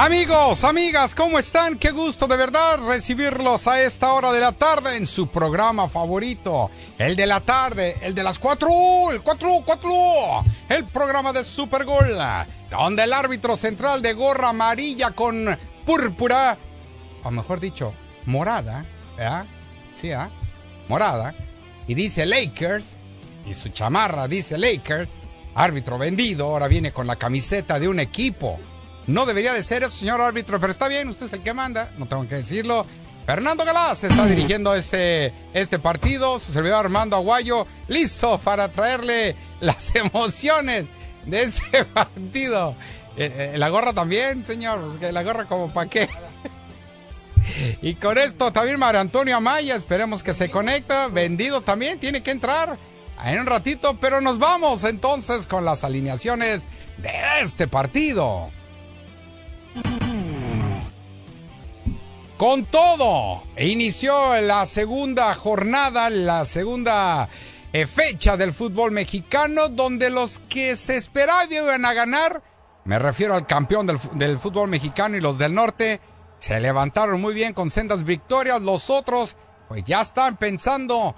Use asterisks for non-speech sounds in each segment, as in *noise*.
Amigos, amigas, ¿cómo están? Qué gusto de verdad recibirlos a esta hora de la tarde en su programa favorito, el de la tarde, el de las 4, el 4, 4, el programa de Super Gol, donde el árbitro central de gorra amarilla con púrpura, o mejor dicho, morada, ¿verdad? Sí, ¿ah? Morada, y dice Lakers, y su chamarra dice Lakers, árbitro vendido, ahora viene con la camiseta de un equipo no debería de ser eso, señor árbitro, pero está bien, usted es el que manda, no tengo que decirlo. Fernando Galás está dirigiendo este, este partido, su servidor Armando Aguayo, listo para traerle las *laughs* emociones de ese *laughs* partido. Eh, eh, la gorra también, señor, la gorra como para qué. *laughs* Y con esto también Mario Antonio Amaya, esperemos que se conecta, vendido también, tiene que entrar en un ratito, pero nos vamos entonces con las alineaciones de este partido. Con todo, inició la segunda jornada, la segunda eh, fecha del fútbol mexicano, donde los que se esperaban iban a ganar, me refiero al campeón del, del fútbol mexicano y los del norte, se levantaron muy bien con sendas victorias, los otros pues ya están pensando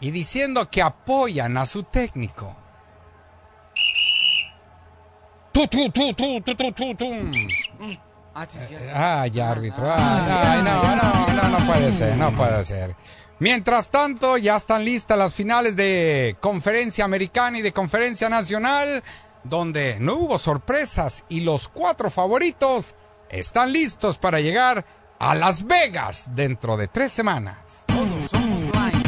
y diciendo que apoyan a su técnico. Ay, árbitro. Ay, no, no, no, no puede ser, no puede ser. Mientras tanto, ya están listas las finales de conferencia americana y de conferencia nacional, donde no hubo sorpresas y los cuatro favoritos están listos para llegar a Las Vegas dentro de tres semanas. Todos somos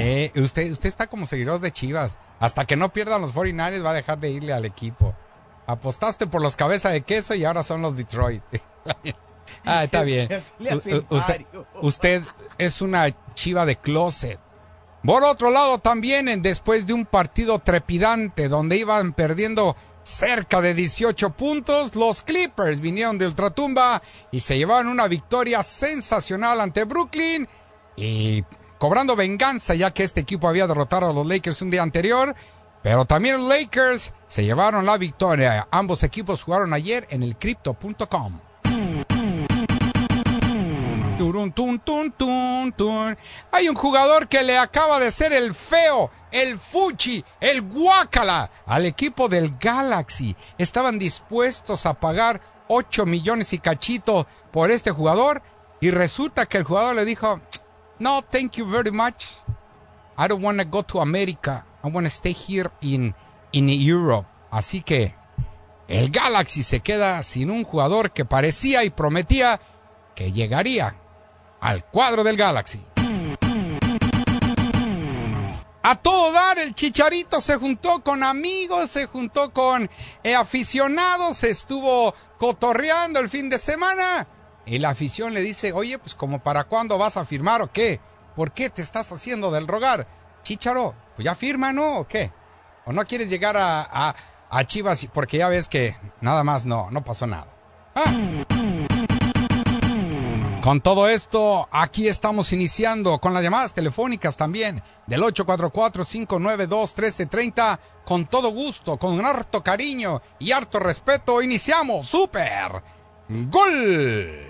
eh, usted, usted está como seguidor de Chivas. Hasta que no pierdan los 49 va a dejar de irle al equipo. Apostaste por los cabezas de queso y ahora son los Detroit. *laughs* ah, está *laughs* bien. Usted, es una chiva de closet. Por otro lado, también después de un partido trepidante donde iban perdiendo cerca de 18 puntos, los Clippers vinieron de ultratumba y se llevaron una victoria sensacional ante Brooklyn y cobrando venganza ya que este equipo había derrotado a los Lakers un día anterior pero también los Lakers se llevaron la victoria. Ambos equipos jugaron ayer en el crypto.com. Hay un jugador que le acaba de ser el feo, el fuchi, el guacala al equipo del Galaxy. Estaban dispuestos a pagar 8 millones y cachito por este jugador y resulta que el jugador le dijo, no, thank you very much. I don't want to go to America. I want to stay here in, in Europe. Así que el Galaxy se queda sin un jugador que parecía y prometía que llegaría al cuadro del Galaxy. A todo dar, el Chicharito se juntó con amigos, se juntó con eh, aficionados, estuvo cotorreando el fin de semana. Y la afición le dice, oye, pues como para cuándo vas a firmar o qué? ¿Por qué te estás haciendo del rogar? Chicharo, pues ya firma, ¿no? ¿O qué? ¿O no quieres llegar a, a, Chivas porque ya ves que nada más no, no pasó nada? Ah. Con todo esto, aquí estamos iniciando con las llamadas telefónicas también del 844-592-1330. Con todo gusto, con harto cariño y harto respeto, iniciamos. ¡Super! ¡Gol!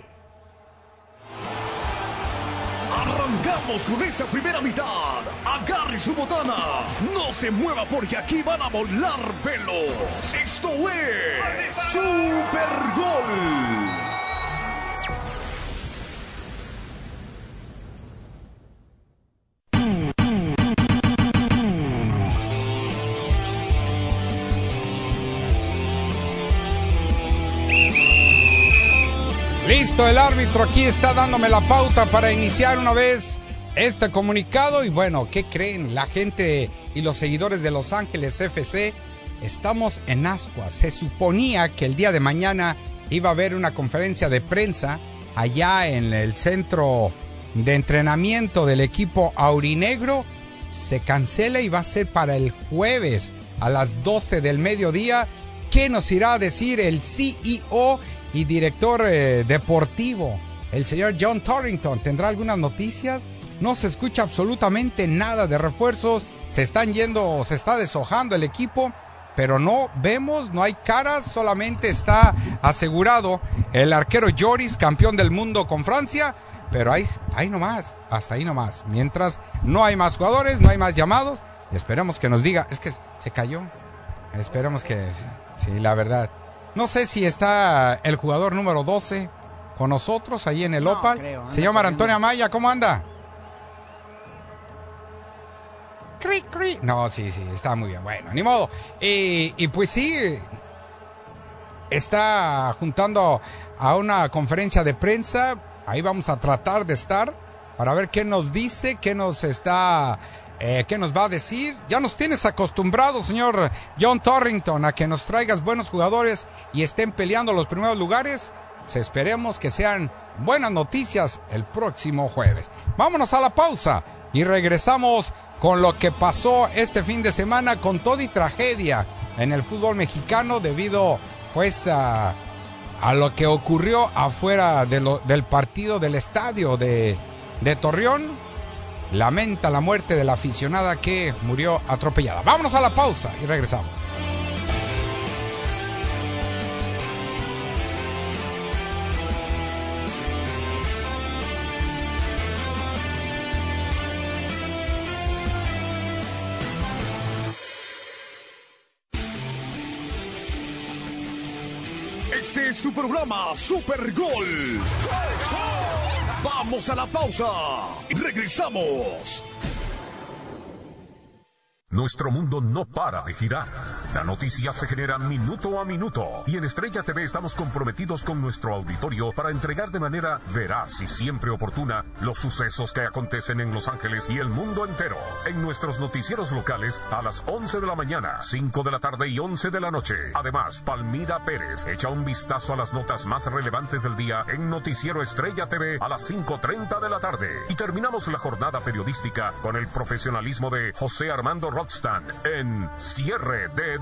Arrancamos con esta primera mitad. Agarre su botana. No se mueva porque aquí van a volar pelos. Esto es Super Gol. Listo, el árbitro aquí está dándome la pauta para iniciar una vez este comunicado y bueno, ¿qué creen? La gente y los seguidores de Los Ángeles FC estamos en ascuas. Se suponía que el día de mañana iba a haber una conferencia de prensa allá en el centro de entrenamiento del equipo aurinegro. Se cancela y va a ser para el jueves a las 12 del mediodía. ¿Qué nos irá a decir el CEO y director eh, deportivo, el señor John Torrington? ¿Tendrá algunas noticias? No se escucha absolutamente nada de refuerzos. Se están yendo, se está deshojando el equipo pero no vemos, no hay caras, solamente está asegurado el arquero Joris, campeón del mundo con Francia, pero ahí, ahí nomás, hasta ahí nomás. Mientras no hay más jugadores, no hay más llamados, esperemos que nos diga, es que se cayó, esperemos que, sí, la verdad. No sé si está el jugador número 12 con nosotros ahí en el Opal. Señor Antonio Amaya, ¿cómo anda? No, sí, sí, está muy bien. Bueno, ni modo. Y, pues sí, está juntando a una conferencia de prensa. Ahí vamos a tratar de estar para ver qué nos dice, qué nos está, eh, qué nos va a decir. Ya nos tienes acostumbrado, señor John Torrington, a que nos traigas buenos jugadores y estén peleando los primeros lugares. Pues esperemos que sean buenas noticias el próximo jueves. Vámonos a la pausa y regresamos con lo que pasó este fin de semana con toda y tragedia en el fútbol mexicano debido pues a, lo que ocurrió afuera del partido del estadio de, de Torreón. Lamenta la muerte de la aficionada que murió atropellada. Vámonos a la pausa y regresamos. su programa Super Gol. Vamos a la pausa. Regresamos. Nuestro mundo no para de girar. La noticia se genera minuto a minuto y en Estrella TV estamos comprometidos con nuestro auditorio para entregar de manera veraz y siempre oportuna los sucesos que acontecen en Los Ángeles y el mundo entero. En nuestros noticieros locales a las 11 de la mañana, 5 de la tarde y 11 de la noche. Además, Palmira Pérez echa un vistazo a las notas más relevantes del día en Noticiero Estrella TV a las 5.30 de la tarde. Y terminamos la jornada periodística con el profesionalismo de José Armando en cierre de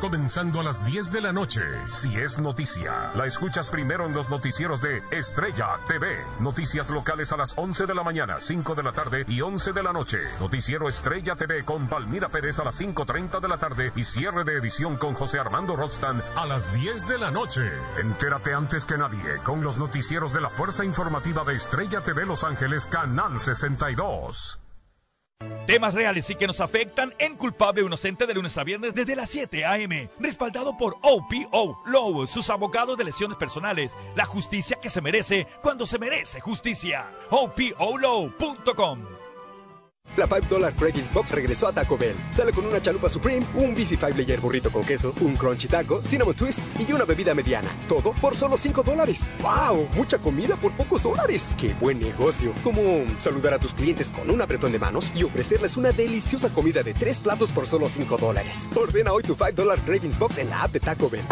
Comenzando a las 10 de la noche. Si es noticia, la escuchas primero en los noticieros de Estrella TV. Noticias locales a las 11 de la mañana, 5 de la tarde y 11 de la noche. Noticiero Estrella TV con Palmira Pérez a las 5.30 de la tarde y cierre de edición con José Armando Rostand a las 10 de la noche. Entérate antes que nadie con los noticieros de la Fuerza Informativa de Estrella TV Los Ángeles, Canal 62. Temas reales y que nos afectan en Culpable o Inocente de lunes a viernes desde las 7 a.m. Respaldado por OPO Low, sus abogados de lesiones personales. La justicia que se merece cuando se merece justicia. OPOLow.com la 5 Dollar Crackings Box regresó a Taco Bell. Sale con una chalupa Supreme, un Beefy 5 Layer burrito con queso, un Crunchy Taco, Cinnamon Twist y una bebida mediana. Todo por solo 5 dólares. ¡Wow! Mucha comida por pocos dólares. ¡Qué buen negocio! Como saludar a tus clientes con un apretón de manos y ofrecerles una deliciosa comida de 3 platos por solo 5 dólares. Ordena hoy tu 5 Dollar Box en la app de Taco Bell.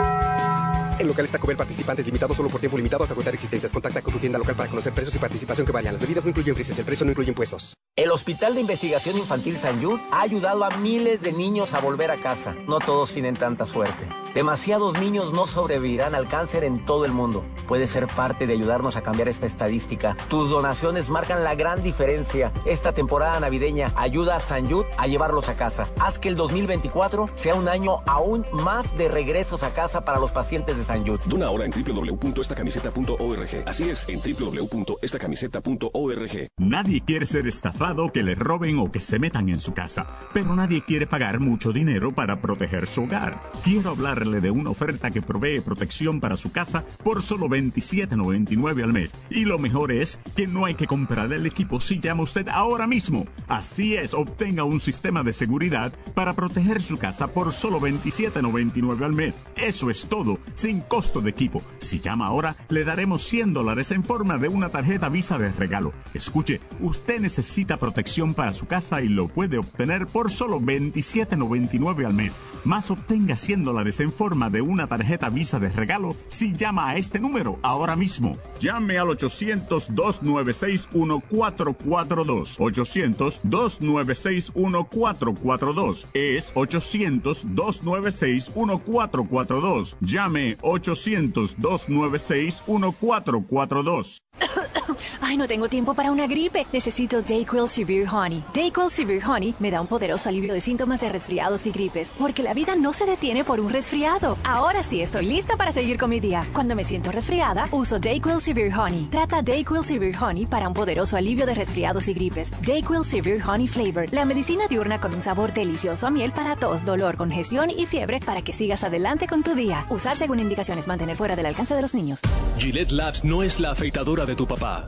En locales Taco Bell participantes limitados solo por tiempo limitado hasta agotar existencias. Contacta con tu tienda local para conocer precios y participación que varían. Las bebidas no incluyen crisis, el precio no incluye impuestos. El Hospital de Investigación Infantil San Jude ha ayudado a miles de niños a volver a casa. No todos tienen tanta suerte. Demasiados niños no sobrevivirán al cáncer en todo el mundo. Puedes ser parte de ayudarnos a cambiar esta estadística. Tus donaciones marcan la gran diferencia. Esta temporada navideña ayuda a San Jude a llevarlos a casa. Haz que el 2024 sea un año aún más de regresos a casa para los pacientes de San Jude. Dona ahora en www.estacamiseta.org. Así es, en www.estacamiseta.org. Nadie quiere ser estafado, que le roben o que se metan en su casa, pero nadie quiere pagar mucho dinero para proteger su hogar. Quiero hablarle de una oferta que provee protección para su casa por solo $27.99 al mes. Y lo mejor es que no hay que comprar el equipo si llama usted ahora mismo. Así es, obtenga un sistema de seguridad para proteger su casa por solo $27.99 al mes. Eso es todo, sin costo de equipo. Si llama ahora, le daremos 100 dólares en forma de una tarjeta Visa de regalo. Escuche, usted necesita protección para su casa y lo puede obtener por solo $27.99 al mes. Más obtenga 100 dólares en forma de una tarjeta Visa de regalo si llama a este número ahora mismo. Llame al 800-296-1442. 800-296-1442. Es 800-296-1442. Llame 800-296-1442. Ay, no tengo tiempo para una gripe. Necesito Dayquil Severe Honey. Dayquil Severe Honey me da un poderoso alivio de síntomas de resfriados y gripes, porque la vida no se detiene por un resfriado. Ahora sí estoy lista para seguir con mi día. Cuando me siento resfriada, uso Dayquil Severe Honey. Trata Dayquil Severe Honey para un poderoso alivio de resfriados y gripes. Dayquil Severe Honey Flavor, la medicina diurna con un sabor delicioso a miel para tos, dolor, congestión y fiebre para que sigas adelante con tu día. Usar según indicaciones, mantener fuera del alcance de los niños. Gillette Labs no es la afeitadora de tu papá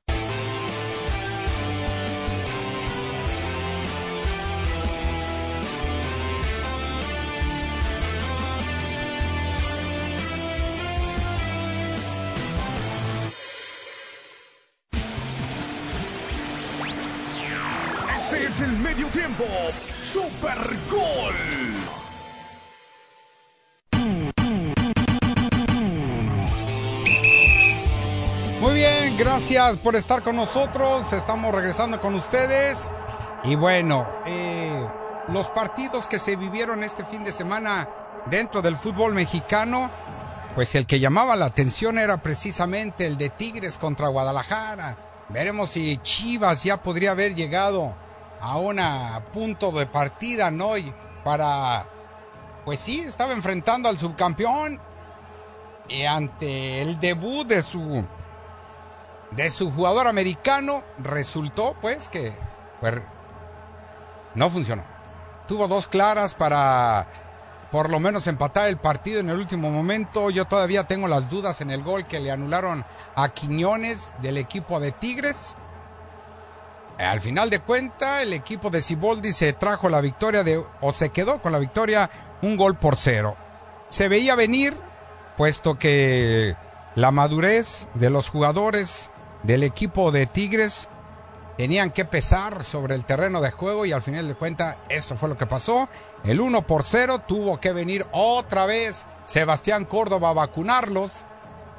Super Gol. Muy bien, gracias por estar con nosotros. Estamos regresando con ustedes. Y bueno, eh, los partidos que se vivieron este fin de semana dentro del fútbol mexicano, pues el que llamaba la atención era precisamente el de Tigres contra Guadalajara. Veremos si Chivas ya podría haber llegado a un punto de partida, ¿no? Y para, pues sí, estaba enfrentando al subcampeón y ante el debut de su, de su jugador americano, resultó pues que pues, no funcionó. Tuvo dos claras para por lo menos empatar el partido en el último momento. Yo todavía tengo las dudas en el gol que le anularon a Quiñones del equipo de Tigres. Al final de cuenta, el equipo de Ciboldi se trajo la victoria o se quedó con la victoria un gol por cero. Se veía venir, puesto que la madurez de los jugadores del equipo de Tigres tenían que pesar sobre el terreno de juego y al final de cuenta eso fue lo que pasó. El 1 por 0 tuvo que venir otra vez Sebastián Córdoba a vacunarlos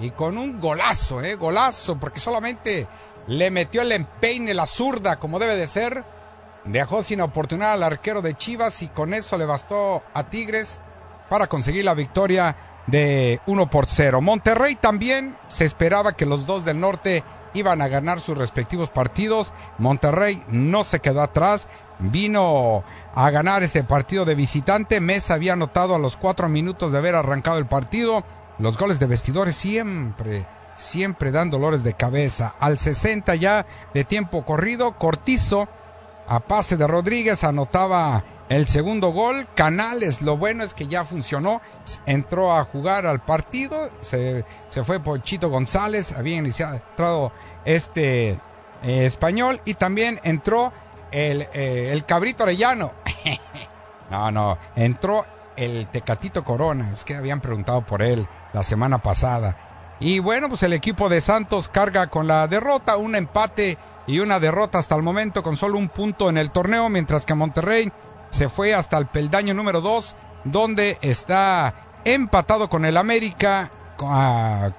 y con un golazo, eh, golazo, porque solamente le metió el empeine, la zurda, como debe de ser. Dejó sin oportunidad al arquero de Chivas y con eso le bastó a Tigres para conseguir la victoria de 1 por 0. Monterrey también se esperaba que los dos del norte iban a ganar sus respectivos partidos. Monterrey no se quedó atrás, vino a ganar ese partido de visitante. Mesa había anotado a los cuatro minutos de haber arrancado el partido. Los goles de vestidores siempre siempre dan dolores de cabeza. Al 60 ya de tiempo corrido, Cortizo a pase de Rodríguez anotaba el segundo gol. Canales, lo bueno es que ya funcionó. Entró a jugar al partido. Se, se fue por Chito González. Había iniciado, este eh, español. Y también entró el, eh, el Cabrito Arellano. *laughs* no, no. Entró el Tecatito Corona. Es que habían preguntado por él la semana pasada. Y bueno, pues el equipo de Santos carga con la derrota, un empate y una derrota hasta el momento con solo un punto en el torneo, mientras que Monterrey se fue hasta el peldaño número 2, donde está empatado con el América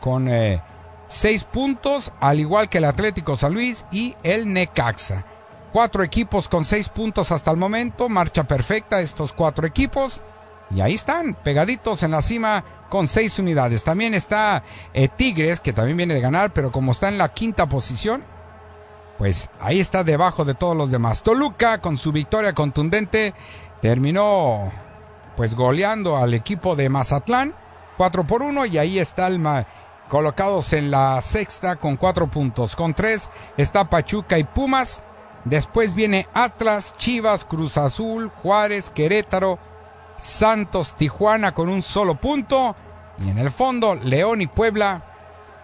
con eh, seis puntos, al igual que el Atlético San Luis y el Necaxa. Cuatro equipos con seis puntos hasta el momento, marcha perfecta estos cuatro equipos. Y ahí están, pegaditos en la cima con seis unidades. También está eh, Tigres, que también viene de ganar, pero como está en la quinta posición, pues ahí está debajo de todos los demás. Toluca, con su victoria contundente, terminó pues goleando al equipo de Mazatlán, 4 por 1, y ahí está colocados en la sexta con cuatro puntos. Con tres está Pachuca y Pumas. Después viene Atlas, Chivas, Cruz Azul, Juárez, Querétaro, Santos, Tijuana con un solo punto. Y en el fondo, León y Puebla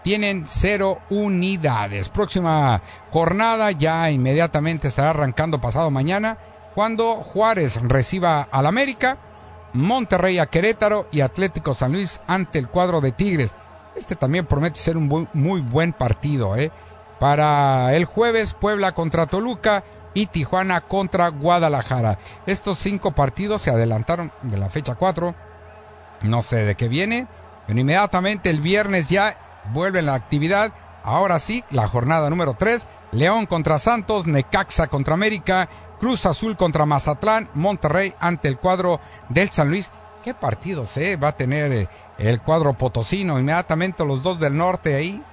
tienen cero unidades. Próxima jornada ya inmediatamente estará arrancando pasado mañana cuando Juárez reciba al América, Monterrey a Querétaro y Atlético San Luis ante el cuadro de Tigres. Este también promete ser un muy buen partido. ¿eh? Para el jueves, Puebla contra Toluca y Tijuana contra Guadalajara. Estos cinco partidos se adelantaron de la fecha 4. No sé de qué viene, pero inmediatamente el viernes ya vuelve la actividad. Ahora sí, la jornada número 3. León contra Santos, Necaxa contra América, Cruz Azul contra Mazatlán, Monterrey ante el cuadro del San Luis. ¿Qué partidos eh? va a tener eh, el cuadro potosino? Inmediatamente los dos del norte ahí,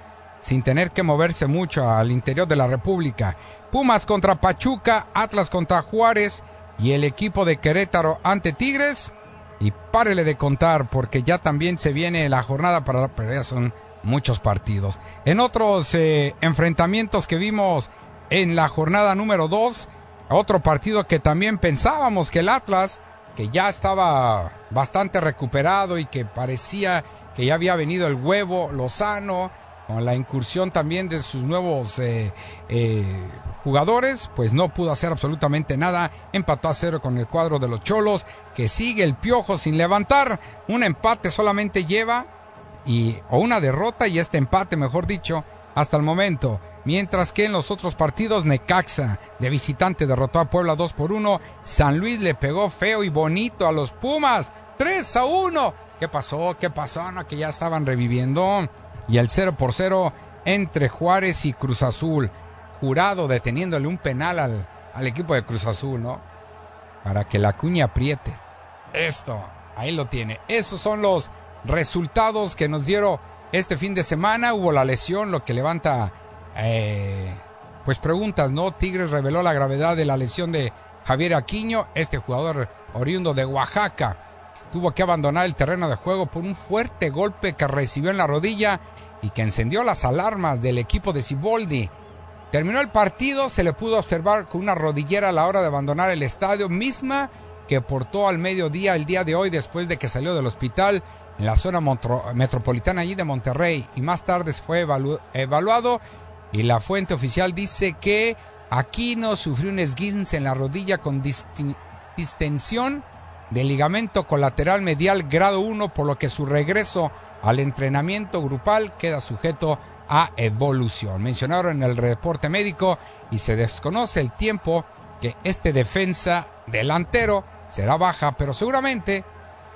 sin tener que moverse mucho al interior de la República. Pumas contra Pachuca, Atlas contra Juárez y el equipo de Querétaro ante Tigres. Y párele de contar porque ya también se viene la jornada para... Pero ya son muchos partidos. En otros eh, enfrentamientos que vimos en la jornada número 2, otro partido que también pensábamos que el Atlas, que ya estaba bastante recuperado y que parecía que ya había venido el huevo Lozano, con la incursión también de sus nuevos eh, eh, jugadores, pues no pudo hacer absolutamente nada. Empató a cero con el cuadro de los Cholos, que sigue el piojo sin levantar. Un empate solamente lleva y, o una derrota y este empate, mejor dicho, hasta el momento. Mientras que en los otros partidos, Necaxa de visitante derrotó a Puebla 2 por 1. San Luis le pegó feo y bonito a los Pumas 3 a 1. ¿Qué pasó? ¿Qué pasó? No, que ya estaban reviviendo. Y el 0 por 0 entre Juárez y Cruz Azul. Jurado deteniéndole un penal al, al equipo de Cruz Azul, ¿no? Para que la cuña apriete. Esto, ahí lo tiene. Esos son los resultados que nos dieron este fin de semana. Hubo la lesión, lo que levanta eh, pues preguntas, ¿no? Tigres reveló la gravedad de la lesión de Javier Aquino, este jugador oriundo de Oaxaca. Tuvo que abandonar el terreno de juego por un fuerte golpe que recibió en la rodilla y que encendió las alarmas del equipo de Ciboldi. Terminó el partido, se le pudo observar con una rodillera a la hora de abandonar el estadio, misma que portó al mediodía el día de hoy después de que salió del hospital en la zona metropolitana allí de Monterrey y más tarde fue evaluado y la fuente oficial dice que Aquino sufrió un esguince en la rodilla con distensión del ligamento colateral medial grado 1 por lo que su regreso al entrenamiento grupal queda sujeto a evolución. Mencionaron en el reporte médico y se desconoce el tiempo que este defensa delantero será baja, pero seguramente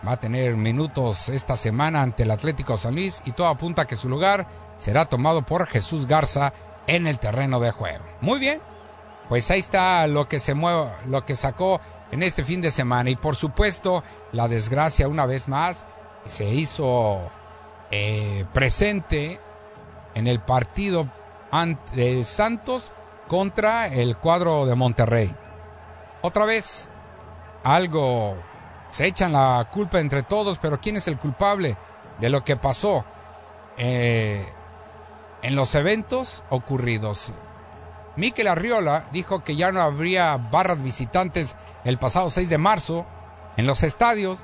va a tener minutos esta semana ante el Atlético San Luis y todo apunta a que su lugar será tomado por Jesús Garza en el terreno de juego. Muy bien, pues ahí está lo que se mueve, lo que sacó en este fin de semana y por supuesto la desgracia una vez más se hizo eh, presente en el partido de Santos contra el cuadro de Monterrey. Otra vez algo se echan la culpa entre todos, pero ¿quién es el culpable de lo que pasó eh, en los eventos ocurridos? Miquel Arriola dijo que ya no habría barras visitantes el pasado 6 de marzo en los estadios,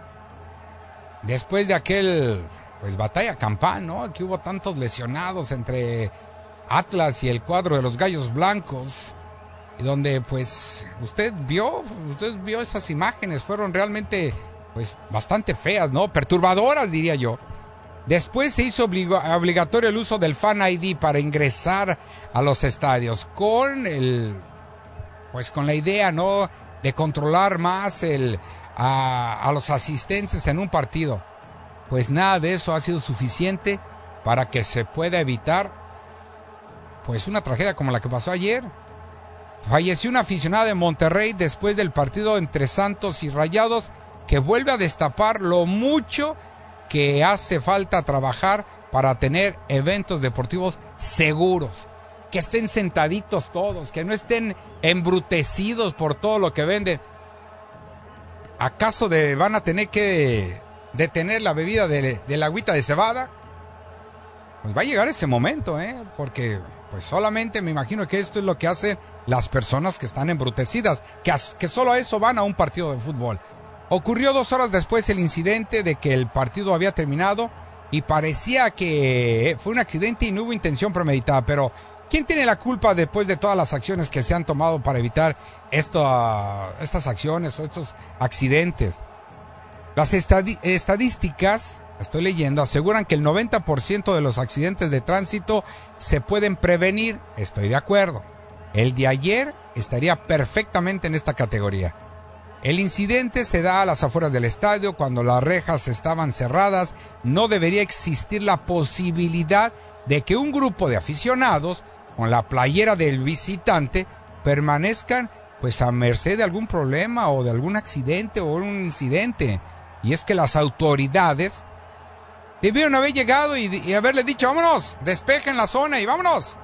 después de aquel, pues, batalla campán, ¿no? Que hubo tantos lesionados entre Atlas y el cuadro de los Gallos Blancos y donde pues usted vio, usted vio esas imágenes, fueron realmente pues bastante feas, ¿no? Perturbadoras diría yo. Después se hizo obligatorio el uso del Fan ID para ingresar a los estadios con el pues con la idea, ¿no? de controlar más el a, a los asistentes en un partido. Pues nada de eso ha sido suficiente para que se pueda evitar pues una tragedia como la que pasó ayer. Falleció una aficionada de Monterrey después del partido entre Santos y Rayados que vuelve a destapar lo mucho que hace falta trabajar para tener eventos deportivos seguros. Que estén sentaditos todos, que no estén embrutecidos por todo lo que venden. ¿Acaso de, van a tener que detener la bebida de, la agüita de cebada? Pues va a llegar ese momento, ¿eh? Porque pues solamente me imagino que esto es lo que hacen las personas que están embrutecidas, que, que solo a eso van a un partido de fútbol. Ocurrió dos horas después el incidente de que el partido había terminado y parecía que fue un accidente y no hubo intención premeditada, pero ¿quién tiene la culpa después de todas las acciones que se han tomado para evitar estas acciones o estos accidentes? Las estadísticas, estoy leyendo, aseguran que el 90% de los accidentes de tránsito se pueden prevenir, estoy de acuerdo. El de ayer estaría perfectamente en esta categoría. El incidente se da a las afueras del estadio cuando las rejas estaban cerradas. No debería existir la posibilidad de que un grupo de aficionados con la playera del visitante permanezcan pues a merced de algún problema o de algún accidente o un incidente. Y es que las autoridades debieron haber llegado y, haberle dicho, vámonos, despejen la zona y vámonos.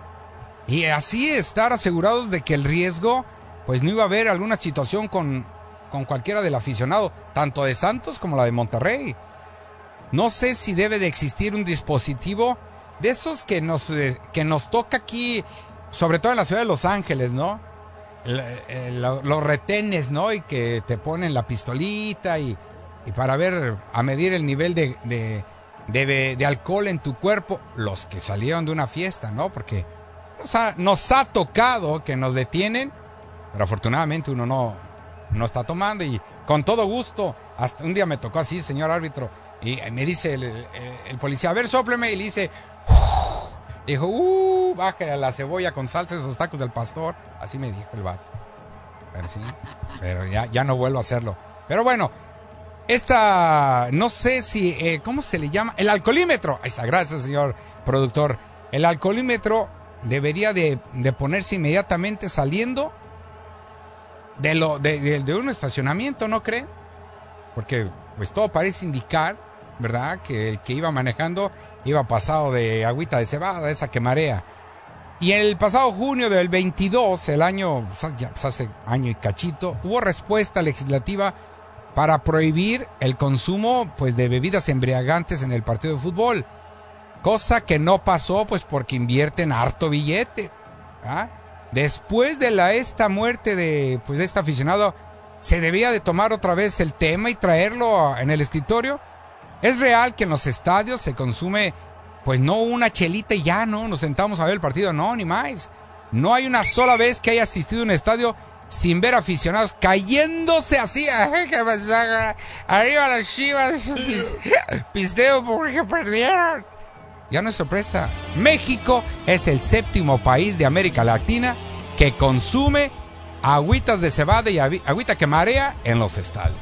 Y así estar asegurados de que el riesgo, pues no iba a haber alguna situación con con cualquiera del aficionado, tanto de Santos como la de Monterrey. No sé si debe de existir un dispositivo de esos que nos, eh, que nos toca aquí, sobre todo en la ciudad de Los Ángeles, ¿no? los retenes, ¿no? Y que te ponen la pistolita y, para ver, a medir el nivel de, de, de, alcohol en tu cuerpo, los que salieron de una fiesta, ¿no? Porque nos ha tocado que nos detienen, pero afortunadamente uno no, no está tomando y con todo gusto, hasta un día me tocó así, señor árbitro, y me dice el, policía, a ver, sopleme, y le dice, dijo, uh, baje la cebolla con salsa esos tacos del pastor, así me dijo el vato. Pero sí, pero ya, ya no vuelvo a hacerlo. Pero bueno, esta, no sé si, eh, ¿cómo se le llama? El alcoholímetro. Ahí está, gracias, señor productor. El alcoholímetro debería de, de ponerse inmediatamente saliendo de, lo, de, de, un estacionamiento, ¿no creen? Porque pues todo parece indicar, ¿verdad? Que el que iba manejando iba pasado de agüita de cebada, esa que marea. Y el pasado junio del 22, el año, pues, ya pues, hace año y cachito, hubo respuesta legislativa para prohibir el consumo pues de bebidas embriagantes en el partido de fútbol. Cosa que no pasó pues porque invierten harto billete. ¿ah? después de la esta muerte de pues de este aficionado, se debía de tomar otra vez el tema y traerlo en el escritorio. Es real que en los estadios se consume pues no una chelita y ya no nos sentamos a ver el partido, no, ni más. No hay una sola vez que haya asistido a un estadio sin ver aficionados cayéndose así. *laughs* Arriba las chivas, *laughs* pisteo porque perdieron ya no es sorpresa, México es el séptimo país de América Latina que consume agüitas de cebada y agüita que marea en los estadios.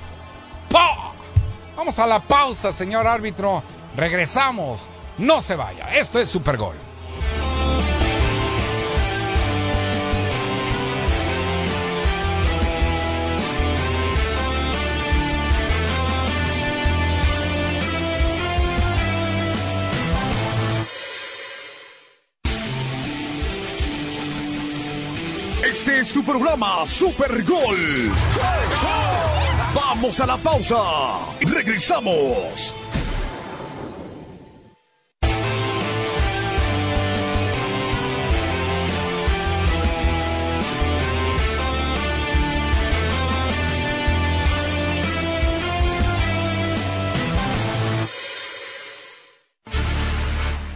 Vamos a la pausa, señor árbitro. Regresamos. No se vaya. Esto es Super su programa Super Gol. Vamos a la pausa. Regresamos.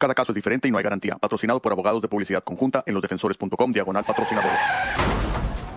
Cada caso es diferente y no hay garantía. Patrocinado por abogados de publicidad conjunta en losdefensores.com diagonal patrocinadores.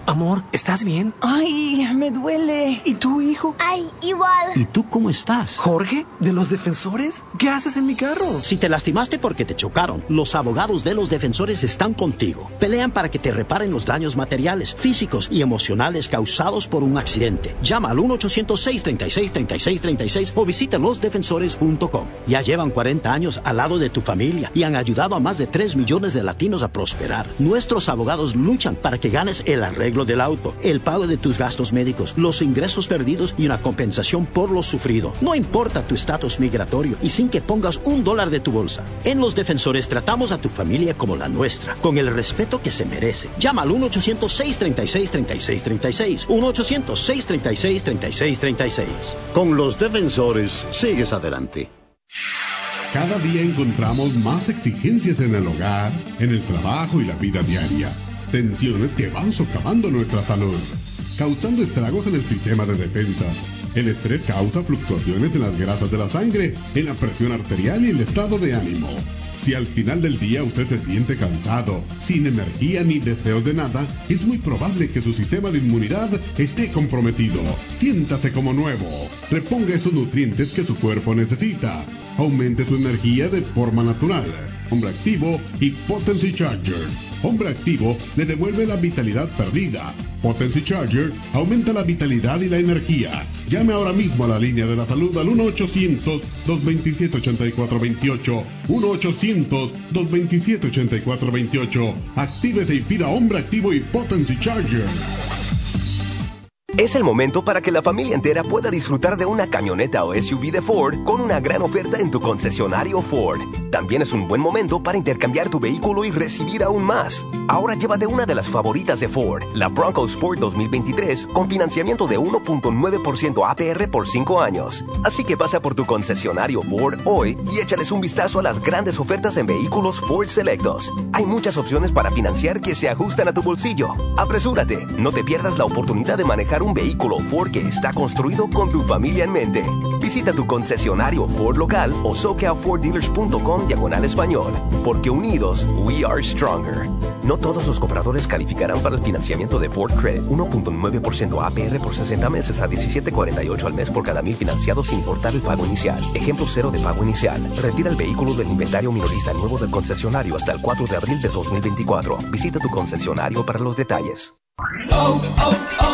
Amor, ¿estás bien? Ay, me duele. ¿Y tu hijo? Ay, igual. ¿Y tú cómo estás? ¿Jorge? ¿De los defensores? ¿Qué haces en mi carro? Si te lastimaste porque te chocaron, los abogados de los defensores están contigo. Pelean para que te reparen los daños materiales, físicos y emocionales causados por un accidente. Llama al 1-800-636-3636 o visita losdefensores.com. Ya llevan 40 años al lado de tu familia y han ayudado a más de 3 millones de latinos a prosperar. Nuestros abogados luchan para que ganes el arreglo del auto, el pago de tus gastos médicos, los ingresos perdidos y una compensación por lo sufrido. No importa tu estatus migratorio y sin que pongas un dólar de tu bolsa. En Los Defensores tratamos a tu familia como la nuestra, con el respeto que se merece. Llama al 1-800-636-3636. 1-800-636-3636. Con Los Defensores sigues adelante. Cada día encontramos más exigencias en el hogar, en el trabajo y la vida diaria tensiones que van socavando nuestra salud, causando estragos en el sistema de defensa. El estrés causa fluctuaciones en las grasas de la sangre, en la presión arterial y el estado de ánimo. Si al final del día usted se siente cansado, sin energía ni deseos de nada, es muy probable que su sistema de inmunidad esté comprometido. Siéntase como nuevo. Reponga esos nutrientes que su cuerpo necesita. Aumente su energía de forma natural. Hombre activo y Potency Charger. Hombre activo le devuelve la vitalidad perdida. Potency Charger aumenta la vitalidad y la energía. Llame ahora mismo a la línea de la salud al 1-800-227-8428. 1-800-227-8428. Actívese y pida Hombre Activo y Potency Charger. Es el momento para que la familia entera pueda disfrutar de una camioneta o SUV de Ford con una gran oferta en tu concesionario Ford. También es un buen momento para intercambiar tu vehículo y recibir aún más. Ahora llévate una de las favoritas de Ford, la Bronco Sport 2023, con financiamiento de 1.9% APR por 5 años. Así que pasa por tu concesionario Ford hoy y échales un vistazo a las grandes ofertas en vehículos Ford Selectos. Hay muchas opciones para financiar que se ajustan a tu bolsillo. Apresúrate, no te pierdas la oportunidad de manejar un vehículo Ford que está construido con tu familia en mente. Visita tu concesionario Ford local o socafordealers.com diagonal español, porque unidos, we are stronger. No todos los compradores calificarán para el financiamiento de Ford Credit 1.9% APR por 60 meses a 17.48 al mes por cada mil financiados sin importar el pago inicial. Ejemplo cero de pago inicial. Retira el vehículo del inventario minorista nuevo del concesionario hasta el 4 de abril de 2024. Visita tu concesionario para los detalles. Oh, oh, oh.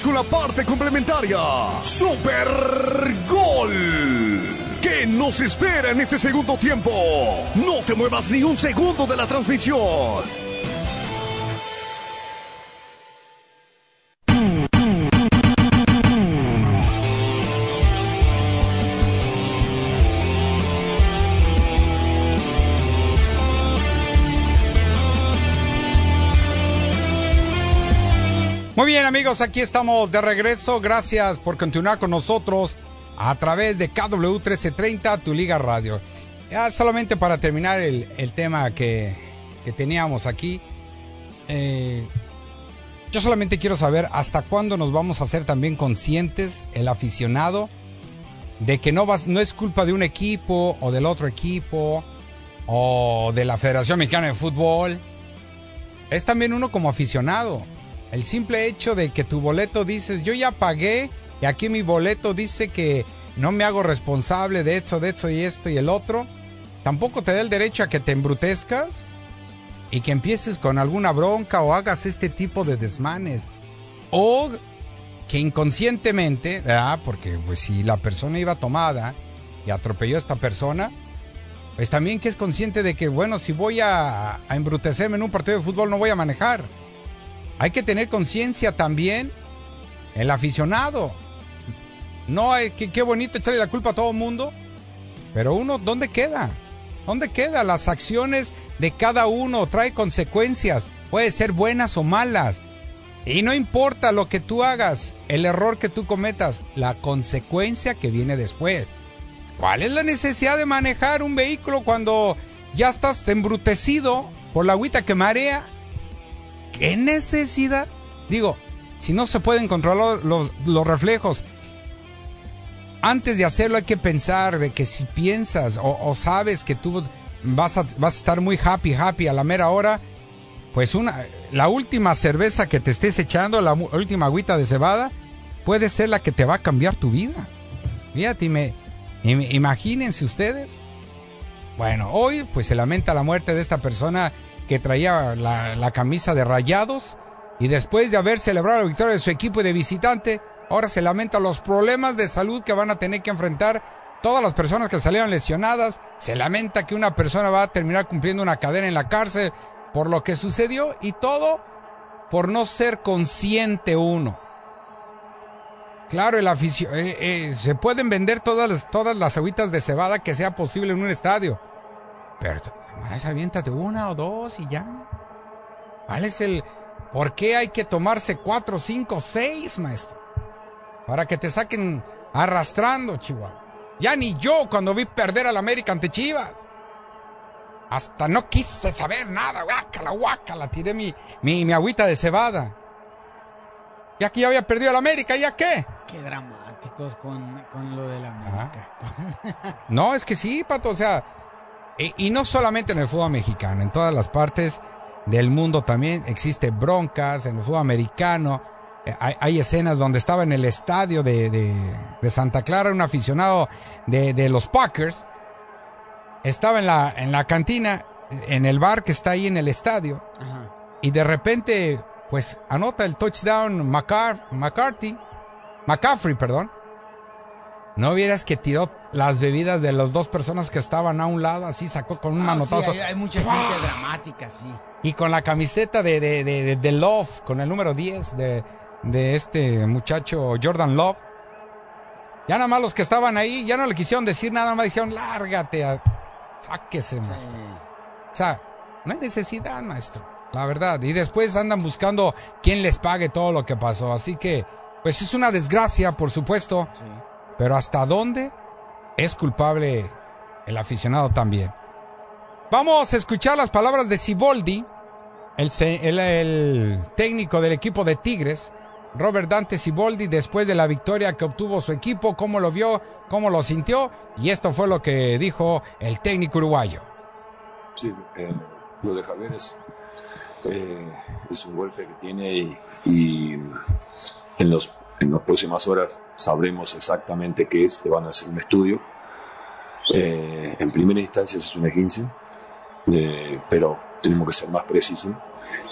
Con la parte complementaria. Super Gol. ¿Qué nos espera en este segundo tiempo? No te muevas ni un segundo de la transmisión. Bien amigos, aquí estamos de regreso. Gracias por continuar con nosotros a través de KW 1330, tu Liga Radio. Ya solamente para terminar el, tema que, que, teníamos aquí. Eh, yo solamente quiero saber hasta cuándo nos vamos a hacer también conscientes, el aficionado, de que no, vas, no es culpa de un equipo o del otro equipo o de la Federación Mexicana de Fútbol es también uno como aficionado. El simple hecho de que tu boleto dices, yo ya pagué y aquí mi boleto dice que no me hago responsable de esto, de esto y esto y el otro, tampoco te da el derecho a que te embrutezcas y que empieces con alguna bronca o hagas este tipo de desmanes. O que inconscientemente, ¿verdad? porque pues si la persona iba tomada y atropelló a esta persona, pues también que es consciente de que, bueno, si voy a, a embrutecerme en un partido de fútbol no voy a manejar. Hay que tener conciencia también el aficionado. No hay que qué bonito echarle la culpa a todo el mundo, pero uno ¿dónde queda? ¿Dónde queda? Las acciones de cada uno trae consecuencias, puede ser buenas o malas. Y no importa lo que tú hagas, el error que tú cometas, la consecuencia que viene después. ¿Cuál es la necesidad de manejar un vehículo cuando ya estás embrutecido por la agüita que marea? ¿Qué necesidad? Digo, si no se pueden controlar los, reflejos, antes de hacerlo hay que pensar de que si piensas o, sabes que tú vas a, vas a estar muy happy, happy a la mera hora, pues una, la última cerveza que te estés echando, la última agüita de cebada, puede ser la que te va a cambiar tu vida. Fíjate, me- imagínense ustedes. Bueno, hoy pues se lamenta la muerte de esta persona que traía la, camisa de rayados y después de haber celebrado la victoria de su equipo de visitante, ahora se lamenta los problemas de salud que van a tener que enfrentar todas las personas que salieron lesionadas. Se lamenta que una persona va a terminar cumpliendo una cadena en la cárcel por lo que sucedió y todo por no ser consciente uno. Claro, el aficio- eh, eh, se pueden vender todas las, todas las agüitas de cebada que sea posible en un estadio. Pero más aviéntate una o dos y ya. ¿Cuál es el... ¿Por qué hay que tomarse cuatro, cinco, seis, maestro? Para que te saquen arrastrando, Chihuahua. Ya ni yo cuando vi perder al América ante Chivas. Hasta no quise saber nada, guácala, guácala, tiré mi, mi, mi agüita de cebada. Ya que ya había perdido al América, ¿ya qué? Qué dramáticos con, con lo de la América. No, es que sí, Pato, o sea, y, y no solamente en el fútbol mexicano, en todas las partes del mundo también existe broncas, en el fútbol americano. eh, Hay, hay escenas donde estaba en el estadio de, de- de Santa Clara un aficionado de, de los Packers. Estaba en la, en la cantina, en el bar que está ahí en el estadio. Ajá. Y de repente, pues anota el touchdown McCar- McCarthy, McCaffrey, perdón. No vieras que tiró las bebidas de las dos personas que estaban a un lado, así sacó con un Ah, sí, manotazo. hay, hay mucha gente dramática, sí. Y con la camiseta de, de, de, de- de Love, con el número 10 de, de este muchacho Jordan Love. Ya nada más los que estaban ahí, ya no le quisieron decir nada más, dijeron, lárgate, a- sáquese, maestro. O sea, no hay necesidad, maestro, la verdad. Y después andan buscando quién les pague todo lo que pasó. Así que, pues es una desgracia, por supuesto. Pero ¿hasta dónde es culpable el aficionado también? Vamos a escuchar las palabras de Siboldi, el, el- técnico del equipo de Tigres, Robert Dante Siboldi, después de la victoria que obtuvo su equipo, cómo lo vio, cómo lo sintió, y esto fue lo que dijo el técnico uruguayo. Sí, eh, lo de Javier es, eh, es un golpe que tiene y en, los, en las próximas horas sabremos exactamente qué es, le van a hacer un estudio. Eh, en primera instancia es un 15, eh, pero tenemos que ser más precisos.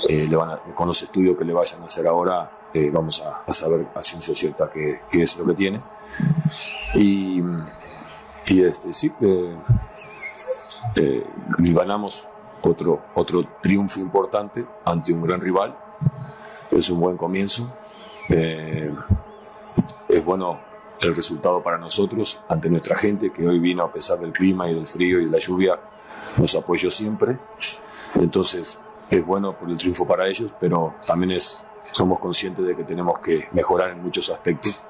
Eh, con los estudios que le vayan a hacer ahora eh, vamos a, saber a ciencia cierta qué, es lo que tiene. Y, este, sí, eh, ganamos otro, otro triunfo importante ante un gran rival. Es un buen comienzo. Eh, es bueno el resultado para nosotros, ante nuestra gente que hoy vino a pesar del clima y del frío y de la lluvia, nos apoyó siempre. Entonces es bueno por el triunfo para ellos, pero también es, somos conscientes de que tenemos que mejorar en muchos aspectos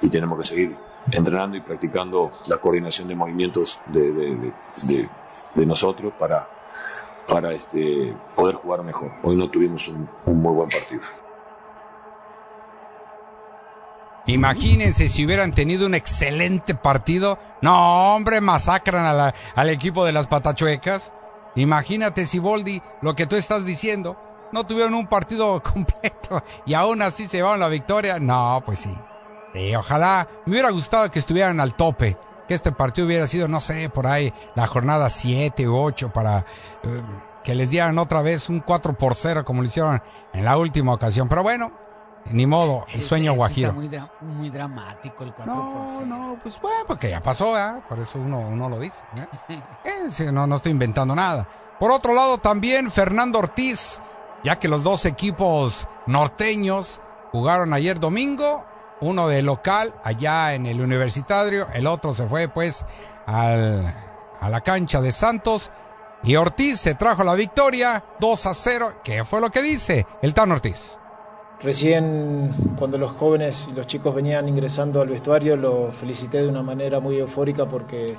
y tenemos que seguir entrenando y practicando la coordinación de movimientos de, de- de- de- nosotros para, para este, poder jugar mejor. Hoy no tuvimos un, un muy buen partido. Imagínense si hubieran tenido un excelente partido. No, hombre, masacran a la- al equipo de las patachuecas. Imagínate, Siboldi, lo que tú estás diciendo. no tuvieron un partido *laughs* completo y aún así se llevaron la victoria. No, pues sí. Sí, ojalá me hubiera gustado que estuvieran al tope. Que este partido hubiera sido, no sé, por ahí la jornada 7 u 8 para eh, que les dieran otra vez un 4 por 0 como lo hicieron en la última ocasión. Pero bueno, ni modo, el sueño Ese- guajiro. Está muy, dra- muy dramático el 4 No, no, pues bueno, porque ya pasó, ¿verdad? Por eso uno, uno lo dice. *laughs* ¿eh? Eh, no, no estoy inventando nada. Por otro lado, también Fernando Ortiz, ya que los dos equipos norteños jugaron ayer domingo, uno de local allá en el universitario, el otro se fue pues al- a la cancha de Santos. Y Ortiz se trajo la victoria 2 a 0. ¿Qué fue lo que dice el Tan Ortiz? Recién cuando los jóvenes y los chicos venían ingresando al vestuario lo felicité de una manera muy eufórica porque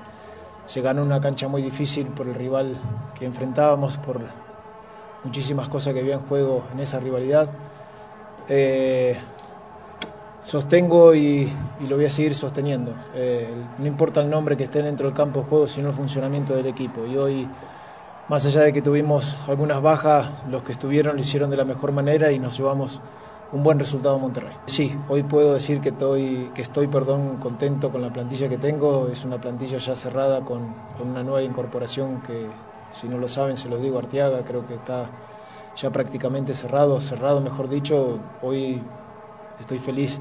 se ganó una cancha muy difícil por el rival que enfrentábamos, por muchísimas cosas que había en juego en esa rivalidad. Eh, sostengo y, y lo voy a seguir sosteniendo. Eh, no importa el nombre que esté dentro del campo de juego, sino el funcionamiento del equipo. Y hoy más allá de que tuvimos algunas bajas, los que estuvieron lo hicieron de la mejor manera y nos llevamos un buen resultado Monterrey. Sí, hoy puedo decir que estoy, que estoy perdón, contento con la plantilla que tengo. Es una plantilla ya cerrada con, con una nueva incorporación que, si no lo saben, se lo digo a creo que está ya prácticamente cerrado, cerrado mejor dicho. Hoy estoy feliz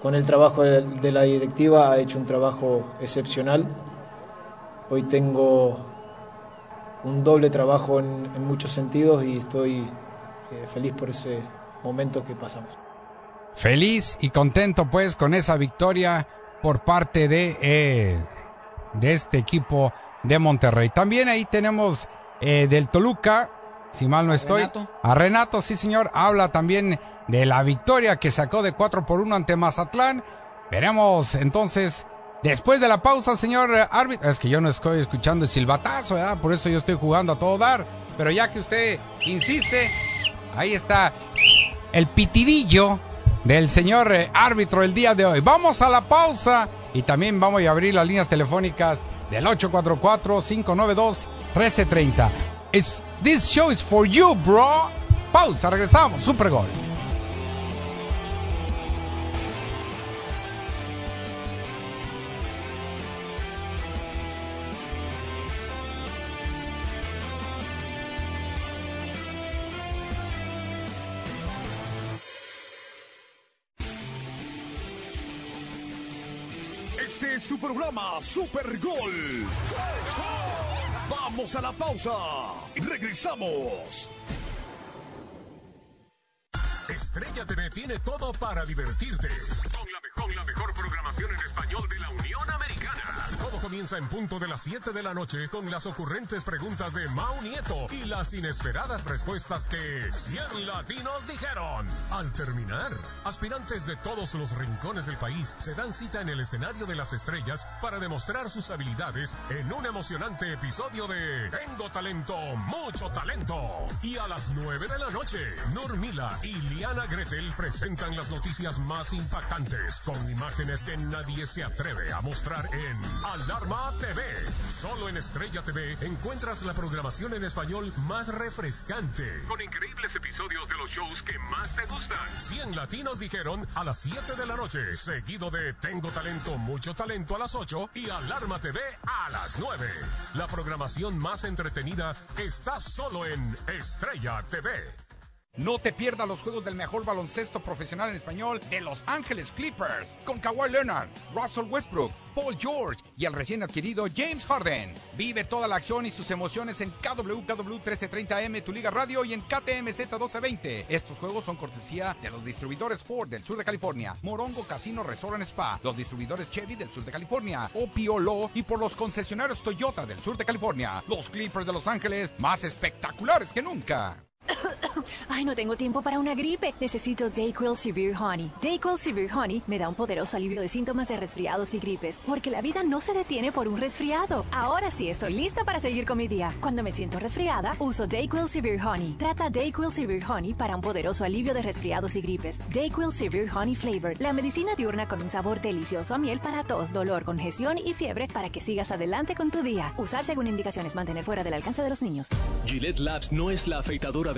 con el trabajo de, la directiva, ha hecho un trabajo excepcional. Hoy tengo un doble trabajo en, en muchos sentidos y estoy eh, feliz por ese momento que pasamos. Feliz y contento pues con esa victoria por parte de, eh, de este equipo de Monterrey. También ahí tenemos eh, del Toluca, si mal no estoy, Renato. a Renato, sí señor, habla también de la victoria que sacó de 4 por 1 ante Mazatlán. Veremos entonces, después de la pausa, señor eh, árbitro, es que yo no estoy escuchando el silbatazo, ¿verdad? por eso yo estoy jugando a todo dar, pero ya que usted insiste, ahí está el pitidillo del señor eh, árbitro el día de hoy. Vamos a la pausa y también vamos a abrir las líneas telefónicas del 844-592-1330. It's- This show is for you, bro. Pausa, regresamos. Super Gol. Programa Super Gol. Vamos a la pausa regresamos. Estrella TV tiene todo para divertirte. Con la mejor, la mejor programación en español de la Unión Americana. Todo comienza en punto de las 7 de la noche con las ocurrentes preguntas de Mau Nieto y las inesperadas respuestas que 100 latinos dijeron. Al terminar, aspirantes de todos los rincones del país se dan cita en el escenario de las estrellas para demostrar sus habilidades en un emocionante episodio de Tengo talento, mucho talento. Y a las 9 de la noche, Normila y Liana Gretel presentan las noticias más impactantes con imágenes que nadie se atreve a mostrar en Alarma TV. Solo en Estrella TV encuentras la programación en español más refrescante. Con increíbles episodios de los shows que más te gustan. 100 latinos dijeron a las 7 de la noche, seguido de Tengo talento, mucho talento a las 8 y Alarma TV a las 9. La programación más entretenida está solo en Estrella TV. No te pierdas los juegos del mejor baloncesto profesional en español de Los Ángeles Clippers con Kawhi Leonard, Russell Westbrook, Paul George y el recién adquirido James Harden. Vive toda la acción y sus emociones en KWKW 1330M, tu liga radio y en KTMZ 1220. Estos juegos son cortesía de los distribuidores Ford del sur de California, Morongo Casino Resort and Spa, los distribuidores Chevy del sur de California, Opiolo y por los concesionarios Toyota del sur de California. Los Clippers de Los Ángeles más espectaculares que nunca. *coughs* Ay, no tengo tiempo para una gripe. Necesito Dayquil Severe Honey. Dayquil Severe Honey me da un poderoso alivio de síntomas de resfriados y gripes, porque la vida no se detiene por un resfriado. Ahora sí estoy lista para seguir con mi día. Cuando me siento resfriada, uso Dayquil Severe Honey. Trata Dayquil Severe Honey para un poderoso alivio de resfriados y gripes. Dayquil Severe Honey Flavor, la medicina diurna con un sabor delicioso a miel para tos, dolor, congestión y fiebre para que sigas adelante con tu día. Usar según indicaciones, mantener fuera del alcance de los niños. Gillette Labs no es la afeitadora de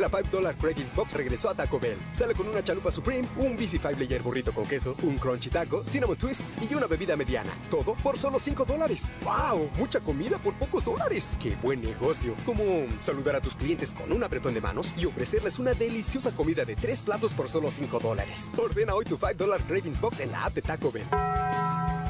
La 5 Dollar Cravings Box regresó a Taco Bell. Sale con una chalupa Supreme, un Beefy 5 Layer burrito con queso, un Crunchy Taco, Cinnamon Twist y una bebida mediana. Todo por solo 5 dólares. ¡Wow! Mucha comida por pocos dólares. ¡Qué buen negocio! Como saludar a tus clientes con un apretón de manos y ofrecerles una deliciosa comida de 3 platos por solo 5 dólares. Ordena hoy tu 5 Dollar Box en la app de Taco Bell.